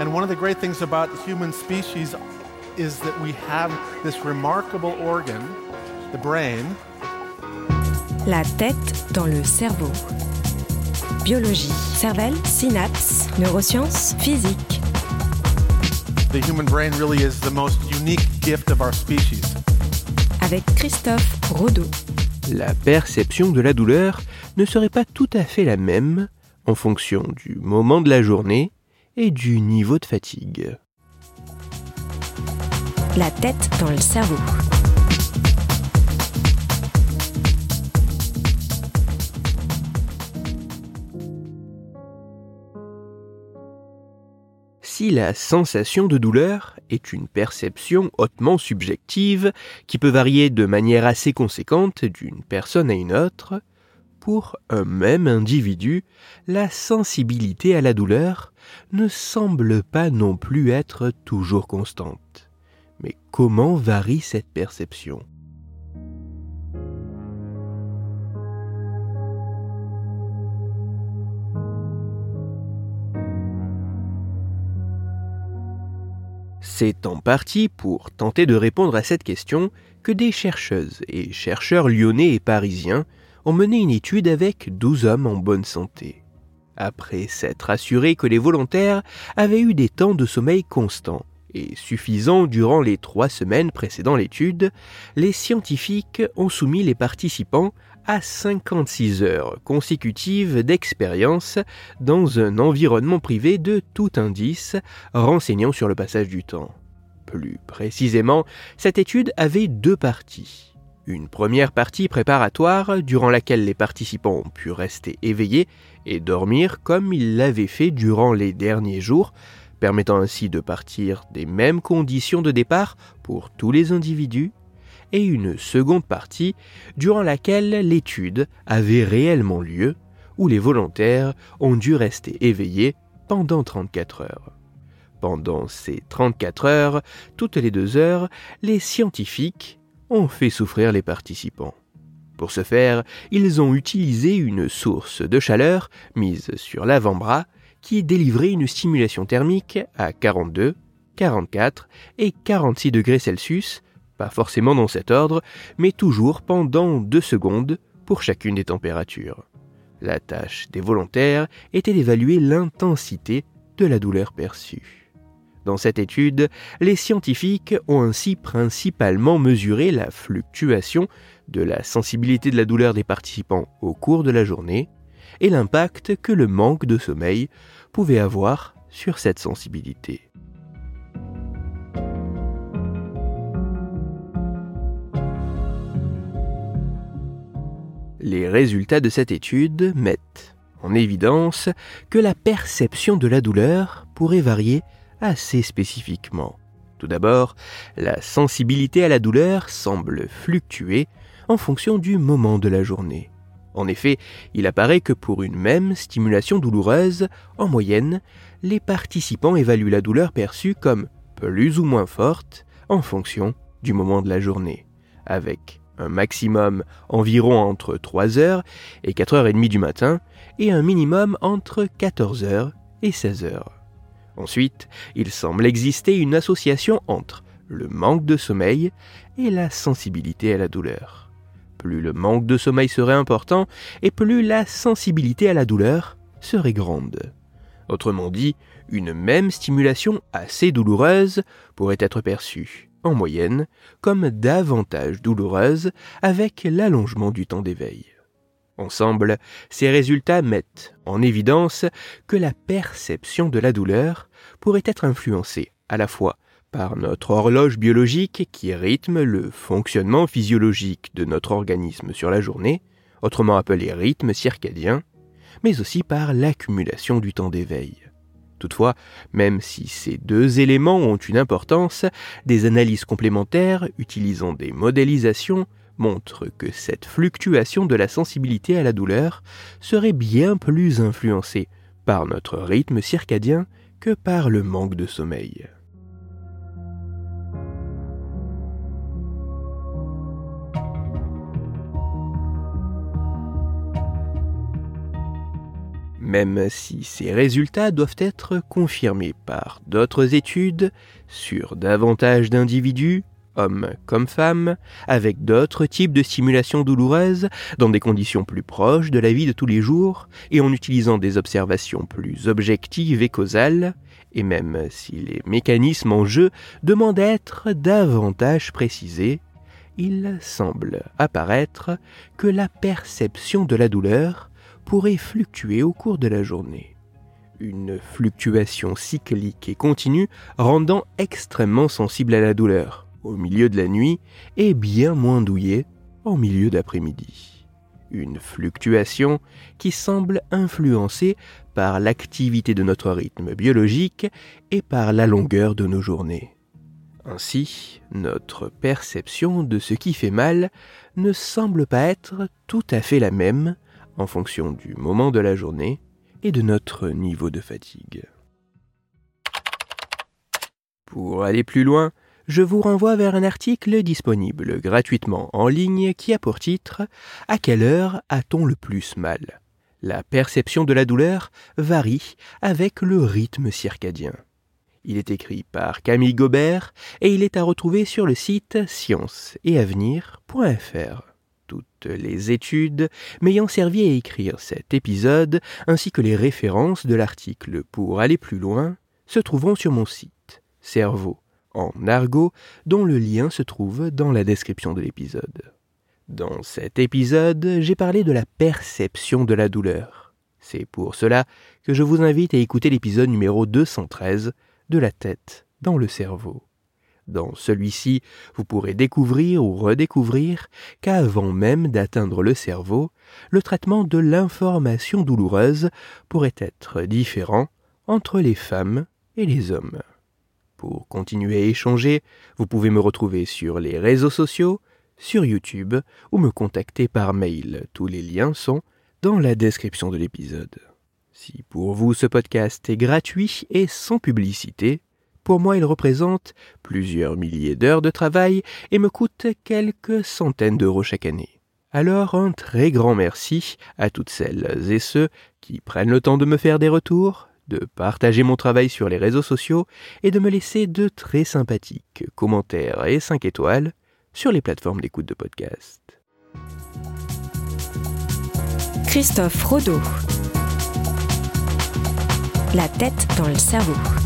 And one of the great things about the human species is that we have this remarkable organ, the brain. La tête dans le cerveau. Biologie, cervelle, synapses, neurosciences, physique. The human brain really is the most unique gift of our species. Avec Christophe Rodeau. La perception de la douleur ne serait pas tout à fait la même en fonction du moment de la journée et du niveau de fatigue. La tête dans le cerveau. Si la sensation de douleur est une perception hautement subjective qui peut varier de manière assez conséquente d'une personne à une autre, pour un même individu, la sensibilité à la douleur ne semble pas non plus être toujours constante. Mais comment varie cette perception? C'est en partie pour tenter de répondre à cette question que des chercheuses et chercheurs lyonnais et parisiens ont mené une étude avec 12 hommes en bonne santé. Après s'être assurés que les volontaires avaient eu des temps de sommeil constants et suffisants durant les trois semaines précédant l'étude, les scientifiques ont soumis les participants à 56 heures consécutives d'expérience dans un environnement privé de tout indice renseignant sur le passage du temps. Plus précisément, cette étude avait deux parties. Une première partie préparatoire durant laquelle les participants ont pu rester éveillés et dormir comme ils l'avaient fait durant les derniers jours, permettant ainsi de partir des mêmes conditions de départ pour tous les individus et une seconde partie durant laquelle l'étude avait réellement lieu, où les volontaires ont dû rester éveillés pendant 34 heures. Pendant ces 34 heures, toutes les deux heures, les scientifiques ont fait souffrir les participants. Pour ce faire, ils ont utilisé une source de chaleur mise sur l'avant-bras qui délivrait une stimulation thermique à 42, 44 et 46 degrés Celsius pas forcément dans cet ordre, mais toujours pendant deux secondes pour chacune des températures. La tâche des volontaires était d'évaluer l'intensité de la douleur perçue. Dans cette étude, les scientifiques ont ainsi principalement mesuré la fluctuation de la sensibilité de la douleur des participants au cours de la journée et l'impact que le manque de sommeil pouvait avoir sur cette sensibilité. Les résultats de cette étude mettent en évidence que la perception de la douleur pourrait varier assez spécifiquement. Tout d'abord, la sensibilité à la douleur semble fluctuer en fonction du moment de la journée. En effet, il apparaît que pour une même stimulation douloureuse, en moyenne, les participants évaluent la douleur perçue comme plus ou moins forte en fonction du moment de la journée, avec un maximum environ entre 3h et 4h30 du matin, et un minimum entre 14h et 16h. Ensuite, il semble exister une association entre le manque de sommeil et la sensibilité à la douleur. Plus le manque de sommeil serait important, et plus la sensibilité à la douleur serait grande. Autrement dit, une même stimulation assez douloureuse pourrait être perçue, en moyenne, comme davantage douloureuse avec l'allongement du temps d'éveil. Ensemble, ces résultats mettent en évidence que la perception de la douleur pourrait être influencée à la fois par notre horloge biologique qui rythme le fonctionnement physiologique de notre organisme sur la journée, autrement appelé rythme circadien, mais aussi par l'accumulation du temps d'éveil. Toutefois, même si ces deux éléments ont une importance, des analyses complémentaires utilisant des modélisations montrent que cette fluctuation de la sensibilité à la douleur serait bien plus influencée par notre rythme circadien que par le manque de sommeil. même si ces résultats doivent être confirmés par d'autres études sur davantage d'individus, hommes comme femmes, avec d'autres types de stimulations douloureuses, dans des conditions plus proches de la vie de tous les jours, et en utilisant des observations plus objectives et causales, et même si les mécanismes en jeu demandent à être davantage précisés, il semble apparaître que la perception de la douleur pourrait fluctuer au cours de la journée. Une fluctuation cyclique et continue rendant extrêmement sensible à la douleur au milieu de la nuit et bien moins douillet en milieu d'après-midi. Une fluctuation qui semble influencée par l'activité de notre rythme biologique et par la longueur de nos journées. Ainsi, notre perception de ce qui fait mal ne semble pas être tout à fait la même en fonction du moment de la journée et de notre niveau de fatigue. Pour aller plus loin, je vous renvoie vers un article disponible gratuitement en ligne qui a pour titre À quelle heure a-t-on le plus mal? La perception de la douleur varie avec le rythme circadien. Il est écrit par Camille Gobert et il est à retrouver sur le site science et avenir.fr toutes les études m'ayant servi à écrire cet épisode, ainsi que les références de l'article pour aller plus loin, se trouveront sur mon site, Cerveau en argot, dont le lien se trouve dans la description de l'épisode. Dans cet épisode, j'ai parlé de la perception de la douleur. C'est pour cela que je vous invite à écouter l'épisode numéro 213 de la tête dans le cerveau. Dans celui-ci, vous pourrez découvrir ou redécouvrir qu'avant même d'atteindre le cerveau, le traitement de l'information douloureuse pourrait être différent entre les femmes et les hommes. Pour continuer à échanger, vous pouvez me retrouver sur les réseaux sociaux, sur YouTube ou me contacter par mail. Tous les liens sont dans la description de l'épisode. Si pour vous ce podcast est gratuit et sans publicité, pour moi, il représente plusieurs milliers d'heures de travail et me coûte quelques centaines d'euros chaque année. Alors un très grand merci à toutes celles et ceux qui prennent le temps de me faire des retours, de partager mon travail sur les réseaux sociaux et de me laisser de très sympathiques commentaires et 5 étoiles sur les plateformes d'écoute de podcast. Christophe Rodeau. La tête dans le cerveau.